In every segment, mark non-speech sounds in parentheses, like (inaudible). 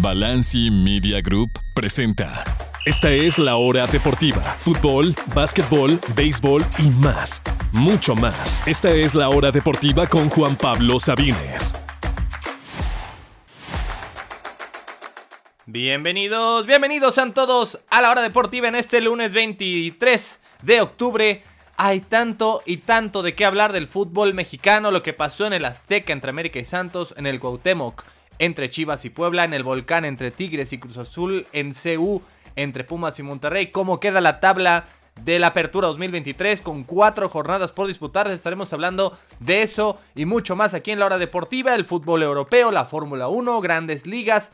Balanci Media Group presenta. Esta es la hora deportiva. Fútbol, básquetbol, béisbol y más. Mucho más. Esta es la hora deportiva con Juan Pablo Sabines. Bienvenidos, bienvenidos a todos a la hora deportiva en este lunes 23 de octubre. Hay tanto y tanto de qué hablar del fútbol mexicano, lo que pasó en el Azteca entre América y Santos, en el Cuauhtémoc entre Chivas y Puebla, en el Volcán entre Tigres y Cruz Azul, en CU entre Pumas y Monterrey, cómo queda la tabla de la Apertura 2023 con cuatro jornadas por disputar. Estaremos hablando de eso y mucho más aquí en la hora deportiva, el fútbol europeo, la Fórmula 1, grandes ligas,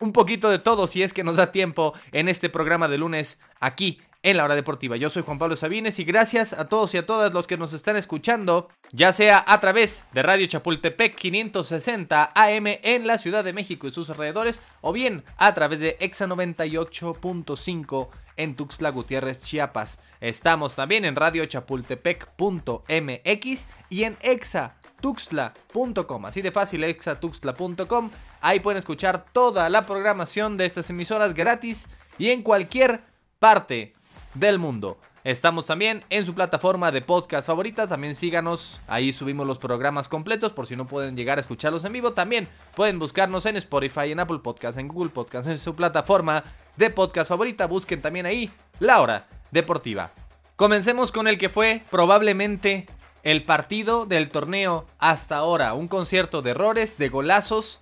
un poquito de todo si es que nos da tiempo en este programa de lunes aquí en la hora deportiva. Yo soy Juan Pablo Sabines y gracias a todos y a todas los que nos están escuchando, ya sea a través de Radio Chapultepec 560 AM en la Ciudad de México y sus alrededores, o bien a través de Exa 98.5 en Tuxtla Gutiérrez, Chiapas. Estamos también en Radio Chapultepec.mx y en exatuxtla.com. Así de fácil, exatuxtla.com. Ahí pueden escuchar toda la programación de estas emisoras gratis y en cualquier parte del mundo. Estamos también en su plataforma de podcast favorita. También síganos. Ahí subimos los programas completos. Por si no pueden llegar a escucharlos en vivo. También pueden buscarnos en Spotify, en Apple Podcast, en Google Podcast, en su plataforma de podcast favorita. Busquen también ahí la hora deportiva. Comencemos con el que fue probablemente el partido del torneo hasta ahora. Un concierto de errores, de golazos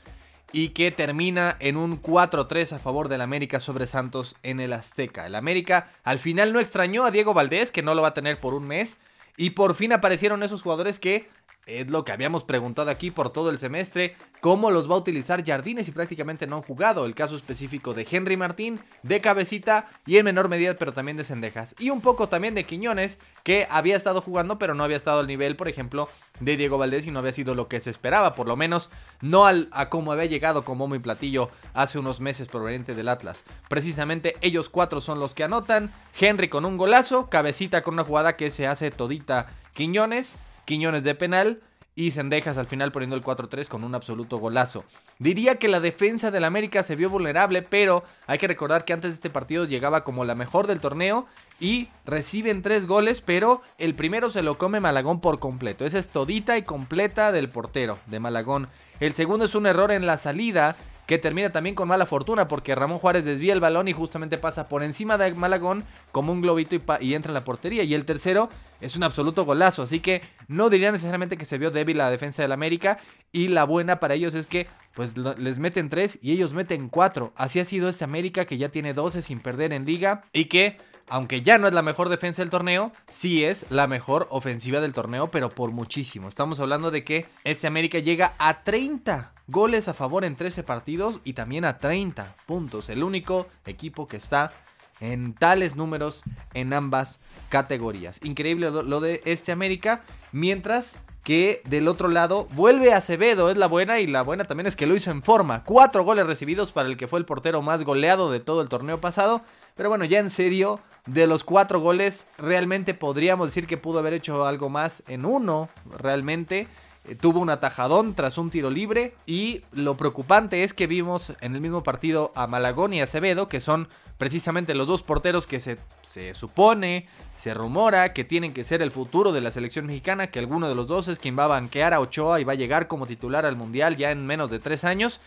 y que termina en un 4-3 a favor del América sobre Santos en el Azteca. El América al final no extrañó a Diego Valdés, que no lo va a tener por un mes, y por fin aparecieron esos jugadores que es lo que habíamos preguntado aquí por todo el semestre, cómo los va a utilizar Jardines y prácticamente no han jugado. El caso específico de Henry Martín, de Cabecita y en menor medida, pero también de Cendejas. Y un poco también de Quiñones, que había estado jugando, pero no había estado al nivel, por ejemplo, de Diego Valdés y no había sido lo que se esperaba, por lo menos no al, a como había llegado como mi platillo hace unos meses proveniente del Atlas. Precisamente ellos cuatro son los que anotan. Henry con un golazo, Cabecita con una jugada que se hace todita Quiñones. Quiñones de penal y Cendejas al final poniendo el 4-3 con un absoluto golazo. Diría que la defensa del América se vio vulnerable, pero hay que recordar que antes de este partido llegaba como la mejor del torneo y reciben tres goles, pero el primero se lo come Malagón por completo. Esa es todita y completa del portero de Malagón. El segundo es un error en la salida que termina también con mala fortuna porque Ramón Juárez desvía el balón y justamente pasa por encima de Malagón como un globito y, entra en la portería. Y el tercero es un absoluto golazo, así que no diría necesariamente que se vio débil la defensa del América y la buena para ellos es que pues les meten tres y ellos meten cuatro. Así ha sido este América que ya tiene 12 sin perder en liga y que aunque ya no es la mejor defensa del torneo, sí es la mejor ofensiva del torneo, pero por muchísimo. Estamos hablando de que este América llega a 30 goles a favor en 13 partidos y también a 30 puntos. El único equipo que está en tales números en ambas categorías. Increíble lo de este América. Mientras que del otro lado vuelve Acevedo, es la buena y la buena también es que lo hizo en forma. Cuatro goles recibidos para el que fue el portero más goleado de todo el torneo pasado. Pero bueno, ya en serio, de los cuatro goles, realmente podríamos decir que pudo haber hecho algo más en uno, realmente. Eh, tuvo un atajadón tras un tiro libre y lo preocupante es que vimos en el mismo partido a Malagón y Acevedo, que son precisamente los dos porteros que se, se, supone, se rumora que tienen que ser el futuro de la selección mexicana, que alguno de los dos es quien va a banquear a Ochoa y va a llegar como titular al Mundial ya en menos de tres años,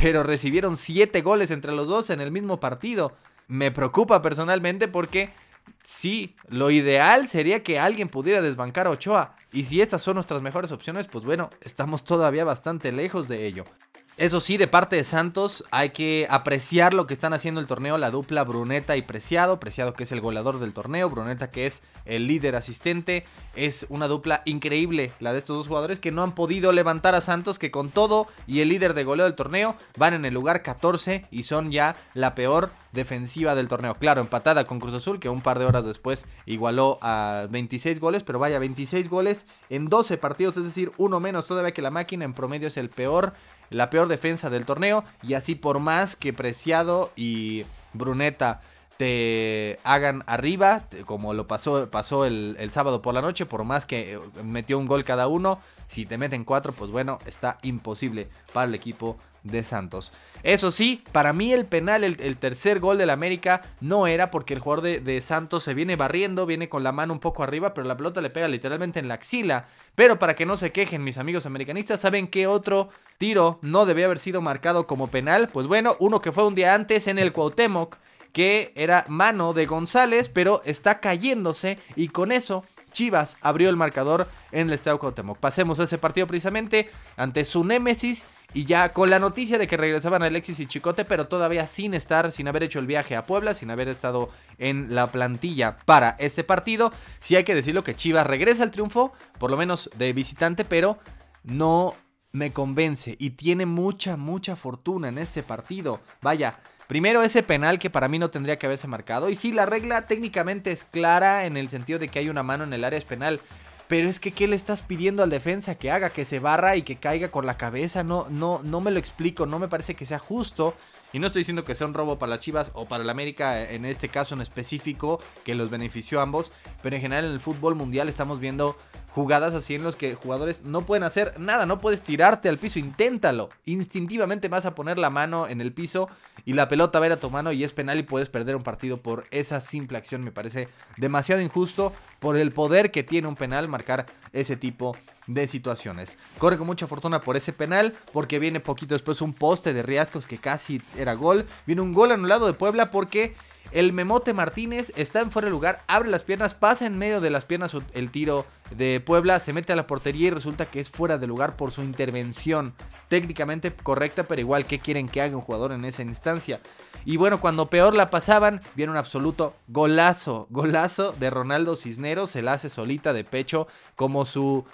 pero recibieron siete goles entre los dos en el mismo partido. Me preocupa personalmente porque sí, lo ideal sería que alguien pudiera desbancar a Ochoa. Y si estas son nuestras mejores opciones, pues bueno, estamos todavía bastante lejos de ello. Eso sí, de parte de Santos hay que apreciar lo que están haciendo el torneo la dupla Bruneta y Preciado. Preciado que es el goleador del torneo, Bruneta que es el líder asistente. Es una dupla increíble la de estos dos jugadores que no han podido levantar a Santos que con todo y el líder de goleo del torneo van en el lugar 14 y son ya la peor defensiva del torneo. Claro, empatada con Cruz Azul que un par de horas después igualó a 26 goles, pero vaya, 26 goles en 12 partidos, es decir, uno menos todavía que la máquina. En promedio es el peor la peor defensa del torneo y así por más que Preciado y Bruneta te hagan arriba, como lo pasó, pasó el, sábado por la noche, por más que eh, metió un gol cada uno, si te meten cuatro, pues bueno, está imposible para el equipo de Santos. Eso sí, para mí el penal, el, tercer gol del América, no era porque el jugador de, Santos se viene barriendo, viene con la mano un poco arriba, pero la pelota le pega literalmente en la axila. Pero para que no se quejen mis amigos americanistas, ¿saben qué otro tiro no debía haber sido marcado como penal? Pues bueno, uno que fue un día antes en el Cuauhtémoc, que era mano de González, pero está cayéndose y con eso Chivas abrió el marcador en el Estadio Cuauhtémoc. Pasemos a ese partido precisamente ante su némesis y ya con la noticia de que regresaban Alexis y Chicote, pero todavía sin estar, sin haber hecho el viaje a Puebla, sin haber estado en la plantilla para este partido. Sí hay que decirlo que Chivas regresa al triunfo, por lo menos de visitante, pero no me convence y tiene mucha, mucha fortuna en este partido. Vaya, Primero ese penal que para mí no tendría que haberse marcado. Y sí, la regla técnicamente es clara en el sentido de que hay una mano en el área es penal. Pero es que, ¿qué le estás pidiendo al defensa que haga? Que se barra y que caiga con la cabeza. No, no, no me lo explico. No me parece que sea justo. Y no estoy diciendo que sea un robo para las Chivas o para el América en este caso en específico, que los benefició a ambos. Pero en general en el fútbol mundial estamos viendo jugadas así en los que jugadores no pueden hacer nada, no puedes tirarte al piso, inténtalo. Instintivamente vas a poner la mano en el piso y la pelota va a ir a tu mano y es penal y puedes perder un partido por esa simple acción. Me parece demasiado injusto por el poder que tiene un penal marcar ese tipo de situaciones. Corre con mucha fortuna por ese penal porque viene poquito después un poste de Riascos que casi era gol. Viene un gol anulado de Puebla porque el Memote Martínez está en fuera de lugar, abre las piernas, pasa en medio de las piernas el tiro de Puebla, se mete a la portería y resulta que es fuera de lugar por su intervención. Técnicamente correcta, pero igual, ¿qué quieren que haga un jugador en esa instancia? Y bueno, cuando peor la pasaban, viene un absoluto golazo, golazo de Ronaldo Cisneros, se la hace solita de pecho como su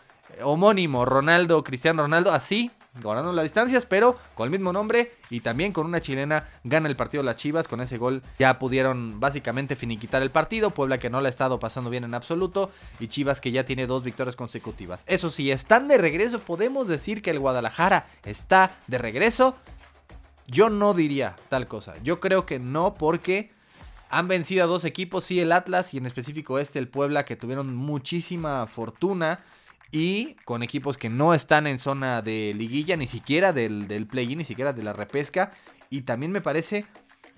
homónimo Ronaldo, Cristiano Ronaldo, así ganando las distancias, pero con el mismo nombre y también con una chilena gana el partido las Chivas. Con ese gol ya pudieron básicamente finiquitar el partido. Puebla que no la ha estado pasando bien en absoluto y Chivas que ya tiene dos victorias consecutivas. Eso sí, están de regreso. Podemos decir que el Guadalajara está de regreso. Yo no diría tal cosa. Yo creo que no porque han vencido a dos equipos, sí el Atlas y en específico este, el Puebla, que tuvieron muchísima fortuna y con equipos que no están en zona de liguilla, ni siquiera del, del play-in, ni siquiera de la repesca. Y también me parece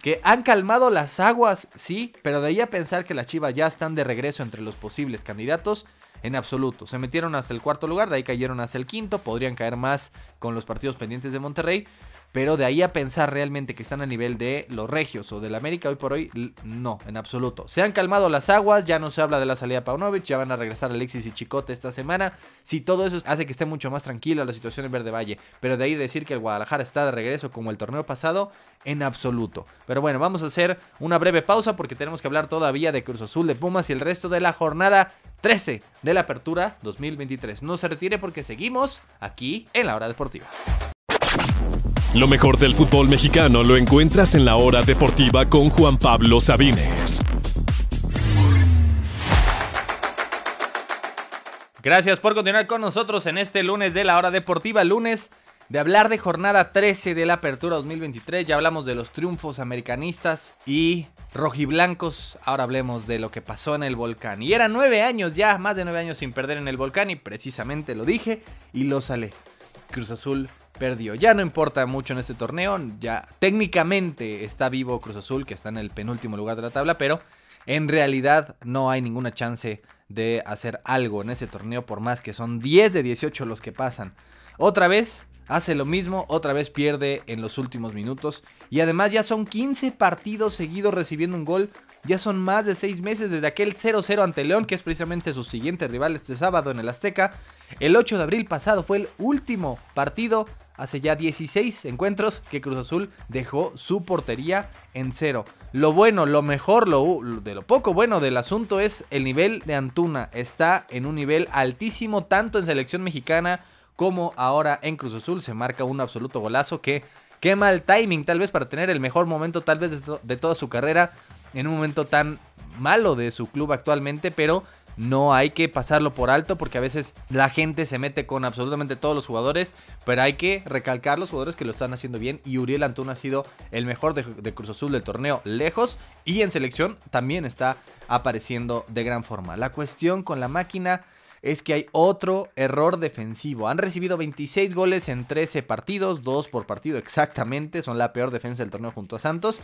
que han calmado las aguas, sí, pero de ahí a pensar que las Chivas ya están de regreso entre los posibles candidatos, en absoluto. Se metieron hasta el cuarto lugar, de ahí cayeron hasta el quinto, podrían caer más con los partidos pendientes de Monterrey, pero de ahí a pensar realmente que están a nivel de los Regios o del América hoy por hoy, no, en absoluto. Se han calmado las aguas, ya no se habla de la salida de Paunovic, ya van a regresar Alexis y Chicote esta semana. Si todo eso hace que esté mucho más tranquila la situación en Verde Valle, pero de ahí decir que el Guadalajara está de regreso como el torneo pasado, en absoluto. Pero bueno, vamos a hacer una breve pausa porque tenemos que hablar todavía de Cruz Azul, de Pumas y el resto de la jornada 13 de la Apertura 2023. No se retire porque seguimos aquí en la Hora Deportiva. Lo mejor del fútbol mexicano lo encuentras en la hora deportiva con Juan Pablo Sabines. Gracias por continuar con nosotros en este lunes de la hora deportiva, lunes de hablar de jornada 13 de la apertura 2023. Ya hablamos de los triunfos americanistas y rojiblancos. Ahora hablemos de lo que pasó en el volcán. Y eran nueve años ya, más de nueve años sin perder en el volcán y precisamente lo dije y lo sale. Cruz Azul perdió. Ya no importa mucho en este torneo, ya técnicamente está vivo Cruz Azul, que está en el penúltimo lugar de la tabla, pero en realidad no hay ninguna chance de hacer algo en ese torneo, por más que son 10 de 18 los que pasan. Otra vez hace lo mismo, otra vez pierde en los últimos minutos y además ya son 15 partidos seguidos recibiendo un gol. Ya son más de 6 meses desde aquel 0-0 ante León, que es precisamente su siguiente rival este sábado en el Azteca. El 8 de abril pasado fue el último partido hace ya 16 encuentros que Cruz Azul dejó su portería en cero. Lo bueno, lo mejor, lo, de lo poco bueno del asunto es el nivel de Antuna. Está en un nivel altísimo tanto en selección mexicana como ahora en Cruz Azul. Se marca un absoluto golazo que quema el timing tal vez para tener el mejor momento tal vez de toda su carrera en un momento tan malo de su club actualmente, pero no hay que pasarlo por alto porque a veces la gente se mete con absolutamente todos los jugadores, pero hay que recalcar los jugadores que lo están haciendo bien y Uriel Antuna ha sido el mejor de, de Cruz Azul del torneo lejos y en selección también está apareciendo de gran forma. La cuestión con la máquina es que hay otro error defensivo. Han recibido 26 goles en 13 partidos, 2 por partido exactamente, son la peor defensa del torneo junto a Santos.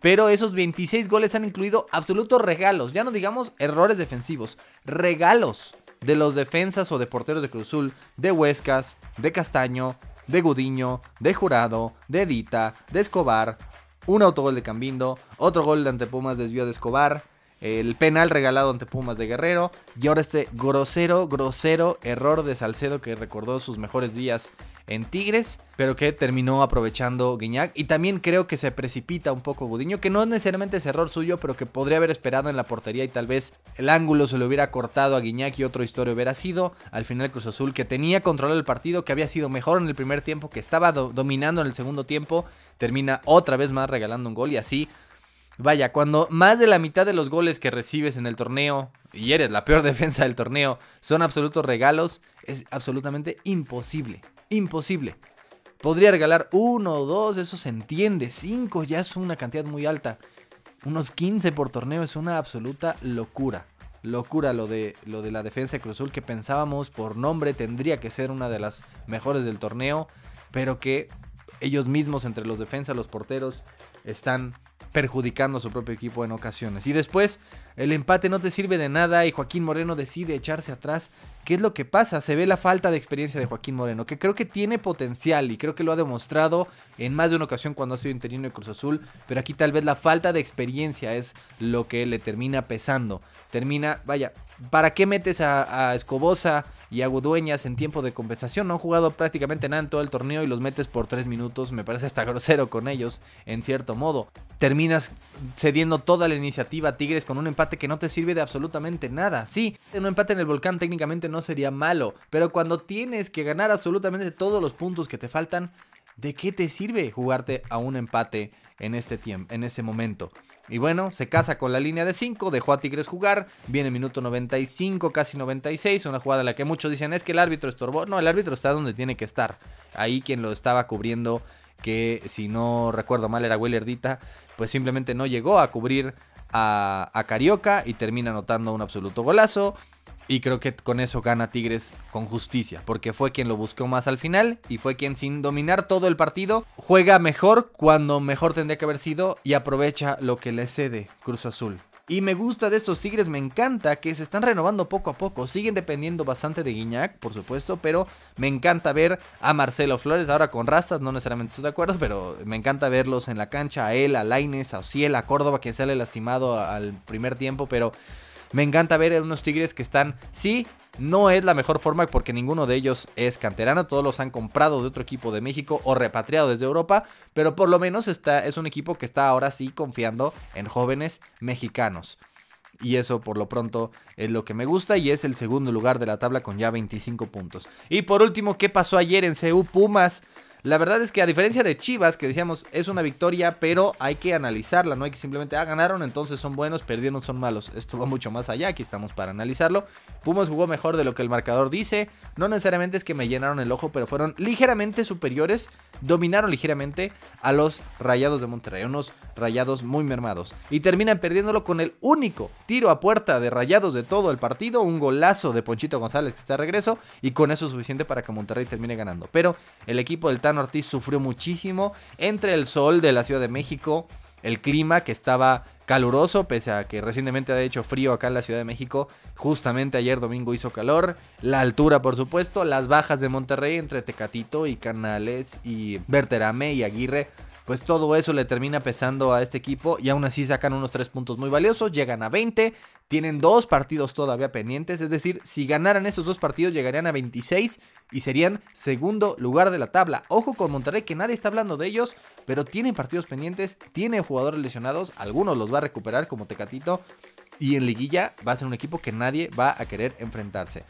Pero esos 26 goles han incluido absolutos regalos, ya no digamos errores defensivos, regalos de los defensas o de porteros de Cruzul, de Huescas, de Castaño, de Gudiño, de Jurado, de Dita, de Escobar, un autogol de Cambindo, otro gol de Antepumas desvío de Escobar, el penal regalado ante Pumas de Guerrero y ahora este grosero, grosero error de Salcedo que recordó sus mejores días en Tigres, pero que terminó aprovechando Guiñac. Y también creo que se precipita un poco Gudiño, que no necesariamente es error suyo, pero que podría haber esperado en la portería y tal vez el ángulo se le hubiera cortado a Guiñac y otra historia hubiera sido. Al final Cruz Azul, que tenía control del partido, que había sido mejor en el primer tiempo, que estaba dominando en el segundo tiempo, termina otra vez más regalando un gol y así Vaya, cuando más de la mitad de los goles que recibes en el torneo y eres la peor (laughs) defensa del torneo son absolutos regalos, es absolutamente imposible. Imposible. Podría regalar uno o dos, eso se entiende. Cinco ya es una cantidad muy alta. Unos 15 por torneo es una absoluta locura. Locura lo de, lo de la defensa de Cruz Azul que pensábamos por nombre tendría que ser una de las mejores del torneo, pero que ellos mismos entre los defensas, los porteros, están perjudicando a su propio equipo en ocasiones. Y después el empate no te sirve de nada y Joaquín Moreno decide echarse atrás. ¿Qué es lo que pasa? Se ve la falta de experiencia de Joaquín Moreno, que creo que tiene potencial y creo que lo ha demostrado en más de una ocasión cuando ha sido interino de Cruz Azul, pero aquí tal vez la falta de experiencia es lo que le termina pesando. Termina, vaya, ¿para qué metes a, Escobosa y a Gudueñas en tiempo de compensación? No han jugado prácticamente nada en todo el torneo y los metes por tres minutos, me parece hasta (laughs) grosero con ellos, en cierto modo. Terminas cediendo toda la iniciativa a Tigres con un que no te sirve de absolutamente nada. Sí, un empate en el volcán técnicamente no sería malo, pero cuando tienes que ganar absolutamente todos los puntos que te faltan, ¿de qué te sirve jugarte a un empate en este tiempo, en este momento? Y bueno, se casa con la línea de 5, dejó a Tigres jugar, viene minuto 95, casi 96, una jugada en la que muchos dicen es que el árbitro estorbó. No, el árbitro está donde tiene que estar. Ahí quien lo estaba cubriendo, que si no recuerdo mal era Willerdita, pues simplemente no llegó a cubrir a, Carioca y termina anotando un absoluto golazo. Y creo que con eso gana Tigres con justicia, porque fue quien lo buscó más al final y fue quien sin dominar todo el partido juega mejor cuando mejor tendría que haber sido y aprovecha lo que le cede Cruz Azul. Y me gusta de estos Tigres, me encanta que se están renovando poco a poco. Siguen dependiendo bastante de Guiñac, por supuesto, pero me encanta ver a Marcelo Flores ahora con rastas, no necesariamente estoy de acuerdo, pero me encanta verlos en la cancha, a él, a Laines, a Ociel, a Córdoba, que sale lastimado al primer tiempo, pero me encanta ver a unos Tigres que están, sí, no es la mejor forma porque ninguno de ellos es canterano, todos los han comprado de otro equipo de México o repatriado desde Europa, pero por lo menos está, es un equipo que está ahora sí confiando en jóvenes mexicanos. Y eso por lo pronto es lo que me gusta y es el segundo lugar de la tabla con ya 25 puntos. Y por último, ¿qué pasó ayer en CU Pumas? La verdad es que a diferencia de Chivas, que decíamos es una victoria, pero hay que analizarla, no hay que simplemente, ah, ganaron, entonces son buenos, perdieron, son malos. Esto va mucho más allá, aquí estamos para analizarlo. Pumas jugó mejor de lo que el marcador dice, no necesariamente es que me llenaron el ojo, pero fueron ligeramente superiores, dominaron ligeramente a los Rayados de Monterrey, unos Rayados muy mermados. Y terminan perdiéndolo con el único tiro a puerta de Rayados de todo el partido, un golazo de Ponchito González que está de regreso, y con eso es suficiente para que Monterrey termine ganando. Pero el equipo del Tan Ortiz sufrió muchísimo entre el sol de la Ciudad de México, el clima que estaba caluroso, pese a que recientemente ha hecho frío acá en la Ciudad de México. Justamente ayer domingo hizo calor. La altura, por supuesto. Las bajas de Monterrey entre Tecatito y Canales y Berterame y Aguirre pues todo eso le termina pesando a este equipo y aún así sacan unos tres puntos muy valiosos, llegan a 20, tienen dos partidos todavía pendientes, es decir, si ganaran esos dos partidos llegarían a 26 y serían segundo lugar de la tabla. Ojo con Monterrey que nadie está hablando de ellos, pero tienen partidos pendientes, tienen jugadores lesionados, algunos los va a recuperar como Tecatito y en liguilla va a ser un equipo que nadie va a querer enfrentarse.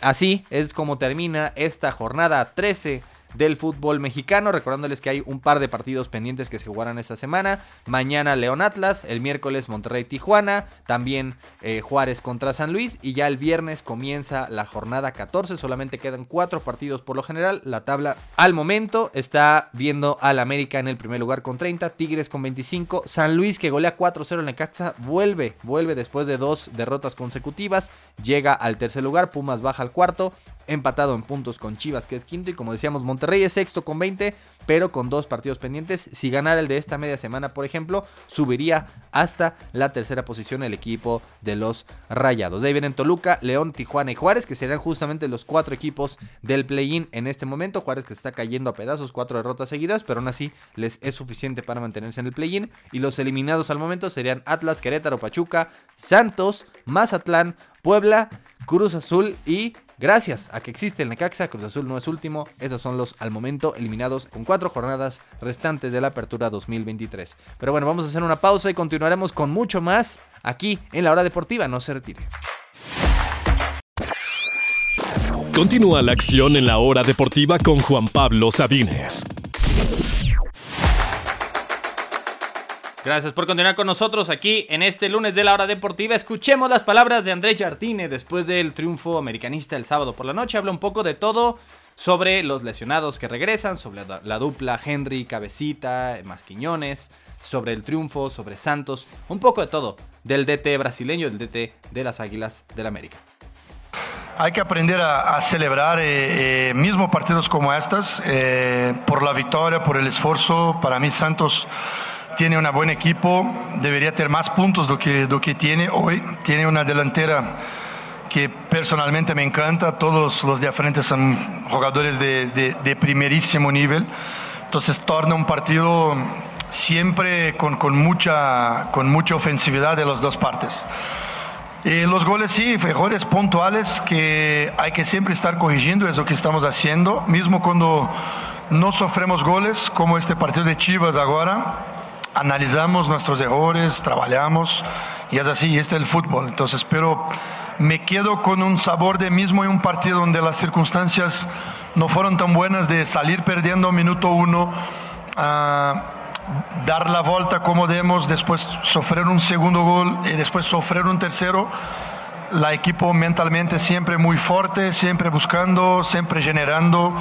Así es como termina esta jornada 13 del fútbol mexicano. Recordándoles que hay un par de partidos pendientes que se jugarán esta semana. Mañana León Atlas, el miércoles Monterrey Tijuana, también eh, Juárez contra San Luis y ya el viernes comienza la jornada 14. Solamente quedan cuatro partidos por lo general. La tabla al momento está viendo al América en el primer lugar con 30, Tigres con 25, San Luis que golea 4-0 en Necaxa vuelve, vuelve después de dos derrotas consecutivas, llega al tercer lugar, Pumas baja al cuarto, empatado en puntos con Chivas que es quinto y como decíamos Monterrey es sexto con 20, pero con dos partidos pendientes. Si ganara el de esta media semana, por ejemplo, subiría hasta la tercera posición el equipo de los Rayados. De ahí vienen Toluca, León, Tijuana y Juárez, que serían justamente los cuatro equipos del play-in en este momento. Juárez que está cayendo a pedazos, cuatro derrotas seguidas, pero aún así les es suficiente para mantenerse en el play-in. Y los eliminados al momento serían Atlas, Querétaro, Pachuca, Santos, Mazatlán, Puebla, Cruz Azul y Gracias a que existe el Necaxa, Cruz Azul no es último. Esos son los al momento eliminados con cuatro jornadas restantes de la apertura 2023. Pero bueno, vamos a hacer una pausa y continuaremos con mucho más aquí en la hora deportiva. No se retire. Continúa la acción en la hora deportiva con Juan Pablo Sabines. Gracias por continuar con nosotros aquí en este lunes de la hora deportiva. Escuchemos las palabras de Andrés Jardine después del triunfo americanista el sábado por la noche. Habla un poco de todo sobre los lesionados que regresan, sobre la dupla Henry, Cabecita, Masquiñones, sobre el triunfo, sobre Santos, un poco de todo del DT brasileño, del DT de las Águilas del América. Hay que aprender a, celebrar eh, eh, mismo partidos como estas, eh, por la victoria, por el esfuerzo. Para mí Santos tiene un buen equipo, debería tener más puntos do que, do que tiene hoy. Tiene una delantera que personalmente me encanta, todos los de frente son jugadores de, de, de primerísimo nivel, entonces torna un partido siempre con, mucha, con mucha ofensividad de las dos partes. Y los goles sí, errores puntuales que hay que siempre estar corrigiendo, es lo que estamos haciendo, mismo cuando no sofremos goles, como este partido de Chivas ahora, analizamos nuestros errores, trabajamos y es así, este es el fútbol. Entonces, pero me quedo con un sabor de mismo en un partido donde las circunstancias no fueron tan buenas de salir perdiendo minuto uno, dar la vuelta como demos, después sufrir un segundo gol y después sufrir un tercero. La equipo mentalmente siempre muy fuerte, siempre buscando, siempre generando.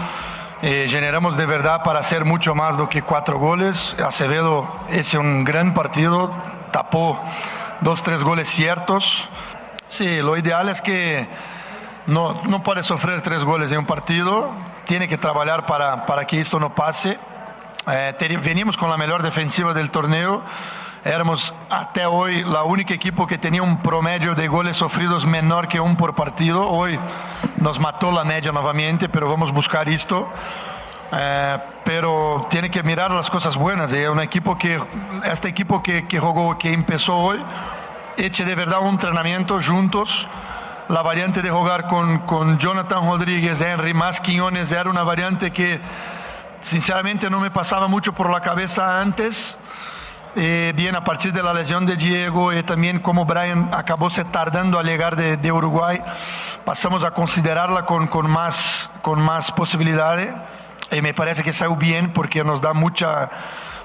Eh, generamos de verdad para hacer mucho más do que cuatro goles. Acevedo es un gran partido, tapó dos, tres goles ciertos. Sí, lo ideal es que no, no puede sufrir tres goles en un partido, tiene que trabajar para, para que esto no pase. Eh, venimos con la mejor defensiva del torneo. Éramos hasta hoy la única equipo que tenía un promedio de goles sufridos menor que un por partido. Hoy nos mató la media nuevamente, pero vamos a buscar esto. Eh, pero tiene que mirar las cosas buenas. Es un equipo que, este equipo que, que jugó, que empezó hoy, eche de verdad un entrenamiento juntos. La variante de jugar con, con Jonathan Rodríguez, Henry, más Quiñones, era una variante que sinceramente no me pasaba mucho por la cabeza antes eh, bien a partir de la lesión de Diego y también como Brian acabó se tardando a llegar de, de Uruguay, pasamos a considerarla con, con, más, con más posibilidades y me parece que salió bien porque nos da mucha,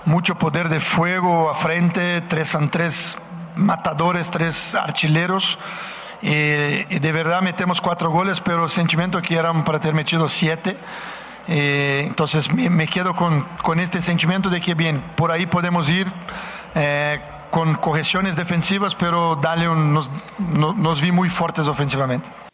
mucho poder de fuego a frente, tres tres matadores, tres archileros. Y, y de verdad metemos cuatro goles, pero el sentimiento que eran para tener metido siete. Eh, entonces me, quedo con, con, este sentimiento de que bien, por ahí podemos ir eh, con correcciones defensivas, pero dale un, nos, nos vi muy fuertes ofensivamente.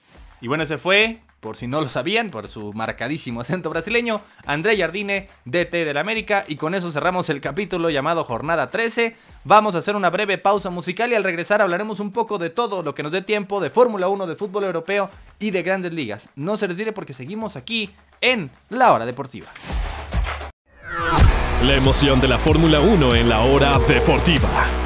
Y bueno, se fue, por si no lo sabían, por su marcadísimo acento brasileño, André Jardine, DT del América. Y con eso cerramos el capítulo llamado Jornada 13. Vamos a hacer una breve pausa musical y al regresar hablaremos un poco de todo lo que nos dé tiempo de Fórmula 1, de fútbol europeo y de grandes ligas. No se retire porque seguimos aquí en La Hora Deportiva. La emoción de la Fórmula 1 en la Hora Deportiva.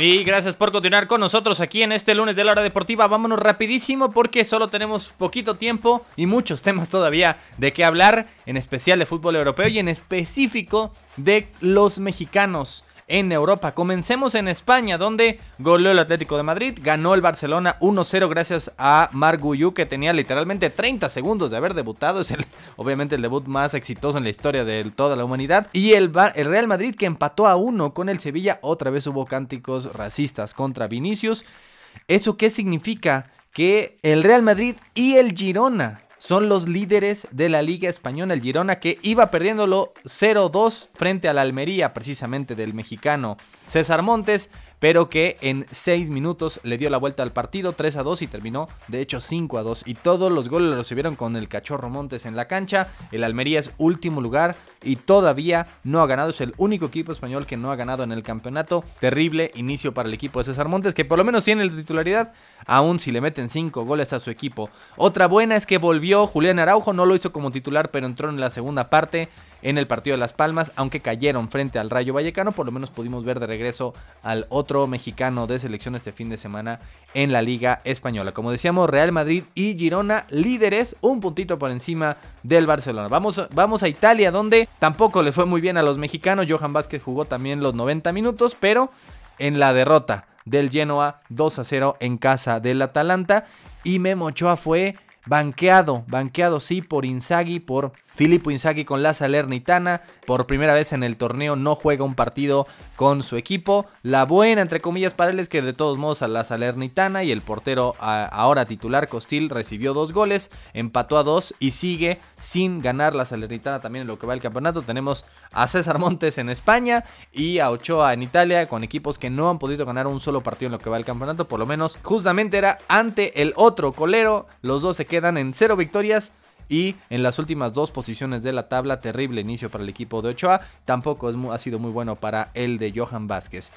Y gracias por continuar con nosotros aquí en este lunes de la hora deportiva. Vámonos rapidísimo porque solo tenemos poquito tiempo y muchos temas todavía de qué hablar, en especial de fútbol europeo y en específico de los mexicanos en Europa. Comencemos en España, donde goleó el Atlético de Madrid, ganó el Barcelona 1-0 gracias a Marc Guiú, que tenía literalmente 30 segundos de haber debutado. (laughs) Es el, obviamente el debut más exitoso en la historia de toda la humanidad. Y el, el Real Madrid que empató a 1 con el Sevilla. Otra vez hubo cánticos racistas contra Vinicius. ¿Eso qué significa? Que el Real Madrid y el Girona son los líderes de la Liga Española. El Girona que iba perdiéndolo 0-2 frente a la Almería, precisamente del mexicano César Montes pero que en 6 minutos le dio la vuelta al partido 3 a 2 y terminó de hecho 5 a 2 y todos los goles los recibieron con el cachorro Montes en la cancha. El Almería es último lugar y todavía no ha ganado, es el único equipo español que no ha ganado en el campeonato. Terrible inicio para el equipo de César Montes que por lo menos tiene la titularidad, aún si le meten 5 goles a su equipo. Otra buena es que volvió Julián Araujo, no lo hizo como titular, pero entró en la segunda parte en el partido de Las Palmas, aunque cayeron frente al Rayo Vallecano, por lo menos pudimos ver de regreso al otro mexicano de selección este fin de semana en la Liga Española. Como decíamos, Real Madrid y Girona líderes, un puntito por encima del Barcelona. Vamos, vamos a Italia, donde tampoco le fue muy bien a los mexicanos. Johan Vázquez jugó también los 90 minutos, pero en la derrota del Genoa 2 a 0 en casa del Atalanta. Y Memo Ochoa fue banqueado, banqueado sí por Inzagui, por Filippo Inzaghi con la Salernitana, por primera vez en el torneo no juega un partido con su equipo. La buena, entre comillas, para él es que de todos modos a la Salernitana y el portero ahora titular Costil recibió dos goles, empató a dos y sigue sin ganar la Salernitana también en lo que va el campeonato. Tenemos a César Montes en España y a Ochoa en Italia con equipos que no han podido ganar un solo partido en lo que va el campeonato. Por lo menos justamente era ante el otro colero. Los dos se quedan en cero victorias y en las últimas dos posiciones de la tabla, terrible inicio para el equipo de Ochoa. Tampoco ha sido muy bueno para el de Johan Vázquez.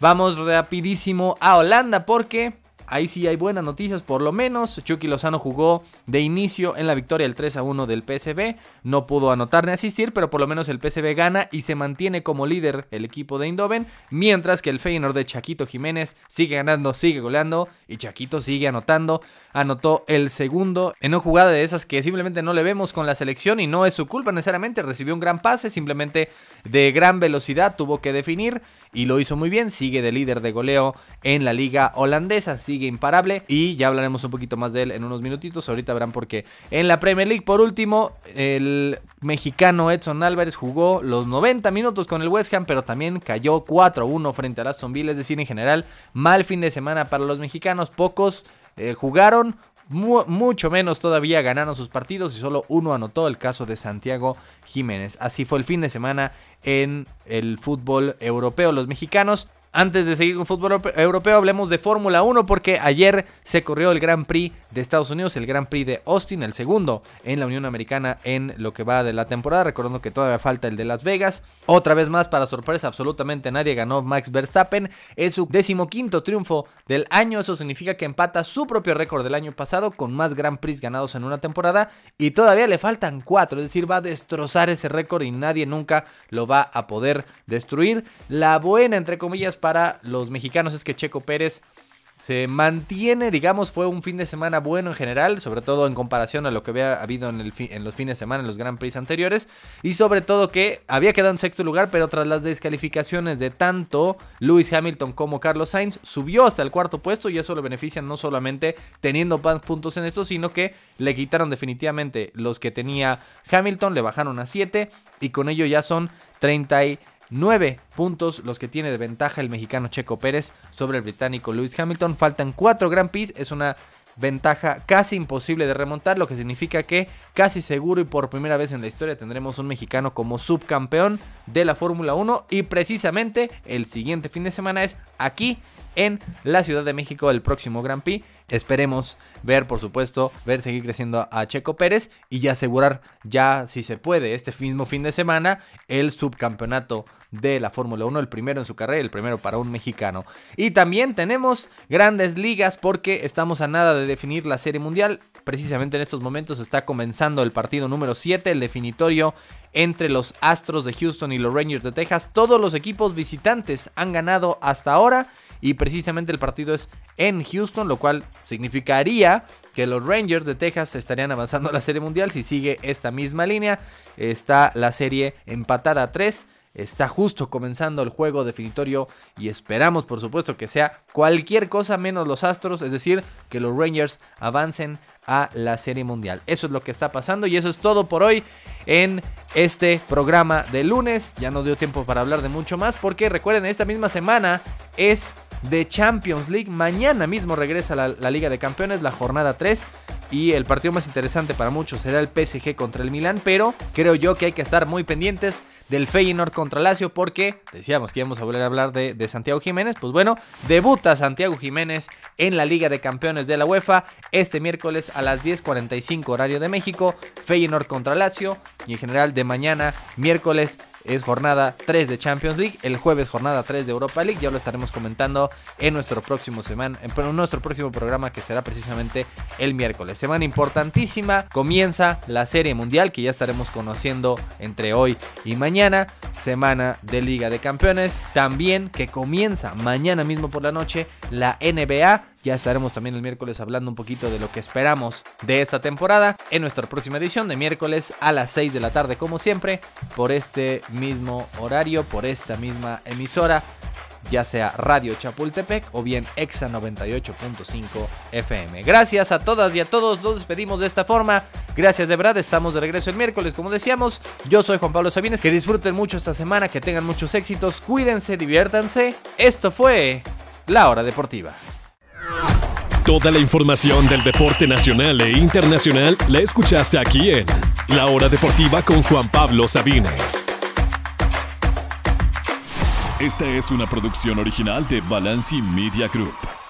Vamos rapidísimo a Holanda porque Ahí sí hay buenas noticias, por lo menos. Chucky Lozano jugó de inicio en la victoria del 3 a 1 del PSV. No pudo anotar ni asistir, pero por lo menos el PSV gana y se mantiene como líder el equipo de Indoven. Mientras que el Feyenoord de Chaquito Jiménez sigue ganando, sigue goleando y Chaquito sigue anotando. Anotó el segundo en una jugada de esas que simplemente no le vemos con la selección y no es su culpa necesariamente. Recibió un gran pase, simplemente de gran velocidad tuvo que definir y lo hizo muy bien. Sigue de líder de goleo en la liga holandesa sigue imparable y ya hablaremos un poquito más de él en unos minutitos. Ahorita verán por qué. En la Premier League, por último, el mexicano Edson Álvarez jugó los 90 minutos con el West Ham, pero también cayó 4-1 frente a Aston Villa. Es decir, en general, mal fin de semana para los mexicanos. Pocos eh, jugaron, mucho menos todavía ganaron sus partidos y solo uno anotó el caso de Santiago Jiménez. Así fue el fin de semana en el fútbol europeo. Los mexicanos antes de seguir con fútbol europeo, hablemos de Fórmula 1 porque ayer se corrió el Gran Prix de Estados Unidos, el Gran Prix de Austin, el segundo en la Unión Americana en lo que va de la temporada, recordando que todavía falta el de Las Vegas. Otra vez más, para sorpresa absolutamente nadie ganó Max Verstappen, es su decimoquinto triunfo del año, eso significa que empata su propio récord del año pasado con más Gran Prix ganados en una temporada y todavía le faltan cuatro, es decir, va a destrozar ese récord y nadie nunca lo va a poder destruir. La buena, entre comillas, para los mexicanos. Es que Checo Pérez se mantiene, digamos, fue un fin de semana bueno en general, sobre todo en comparación a lo que había habido en, los fines de semana en los Grand Prix anteriores, y sobre todo que había quedado en sexto lugar, pero tras las descalificaciones de tanto Lewis Hamilton como Carlos Sainz, subió hasta el cuarto puesto y eso le beneficia no solamente teniendo puntos en esto, sino que le quitaron definitivamente los que tenía Hamilton, le bajaron a 7 y con ello ya son 30 9 puntos los que tiene de ventaja el mexicano Checo Pérez sobre el británico Lewis Hamilton. Faltan 4 Grand Prix, es una ventaja casi imposible de remontar, lo que significa que casi seguro y por primera vez en la historia tendremos un mexicano como subcampeón de la Fórmula 1 y precisamente el siguiente fin de semana es aquí en la Ciudad de México el próximo Grand Prix. Esperemos ver, por supuesto, ver seguir creciendo a Checo Pérez y ya asegurar ya, si se puede, este mismo fin de semana, el subcampeonato de la Fórmula 1, el primero en su carrera, el primero para un mexicano. Y también tenemos grandes ligas porque estamos a nada de definir la Serie Mundial. Precisamente en estos momentos está comenzando el partido número 7, el definitorio entre los Astros de Houston y los Rangers de Texas. Todos los equipos visitantes han ganado hasta ahora y precisamente el partido es en Houston, lo cual significaría que los Rangers de Texas estarían avanzando a la Serie Mundial si sigue esta misma línea. Está la serie empatada a 3 Está justo comenzando el juego definitorio y esperamos por supuesto que sea cualquier cosa menos los Astros, es decir, que los Rangers avancen a la Serie Mundial. Eso es lo que está pasando y eso es todo por hoy en este programa de lunes. Ya no dio tiempo para hablar de mucho más porque recuerden, esta misma semana es de Champions League. Mañana mismo regresa la, Liga de Campeones, la jornada 3. Y el partido más interesante para muchos será el PSG contra el Milan, pero creo yo que hay que estar muy pendientes del Feyenoord contra Lazio porque decíamos que íbamos a volver a hablar de, de, Santiago Jiménez. Pues bueno, debuta Santiago Jiménez en la Liga de Campeones de la UEFA este miércoles a las 10.45 horario de México. Feyenoord contra Lazio y en general de mañana, miércoles, es jornada 3 de Champions League, el jueves jornada 3 de Europa League, ya lo estaremos comentando en nuestro próximo semana, en nuestro próximo programa que será precisamente el miércoles. Semana importantísima, comienza la Serie Mundial que ya estaremos conociendo entre hoy y mañana, semana de Liga de Campeones, también que comienza mañana mismo por la noche la NBA ya estaremos también el miércoles hablando un poquito de lo que esperamos de esta temporada en nuestra próxima edición de miércoles a las 6 de la tarde, como siempre, por este mismo horario, por esta misma emisora ya sea Radio Chapultepec o bien Exa 98.5 FM. Gracias a todas y a todos, nos despedimos de esta forma. Gracias de verdad, estamos de regreso el miércoles, como decíamos. Yo soy Juan Pablo Sabines, que disfruten mucho esta semana, que tengan muchos éxitos, cuídense, diviértanse. Esto fue La Hora Deportiva. Toda la información del deporte nacional e internacional la escuchaste aquí en La Hora Deportiva con Juan Pablo Sabines. Esta es una producción original de Balanci Media Group.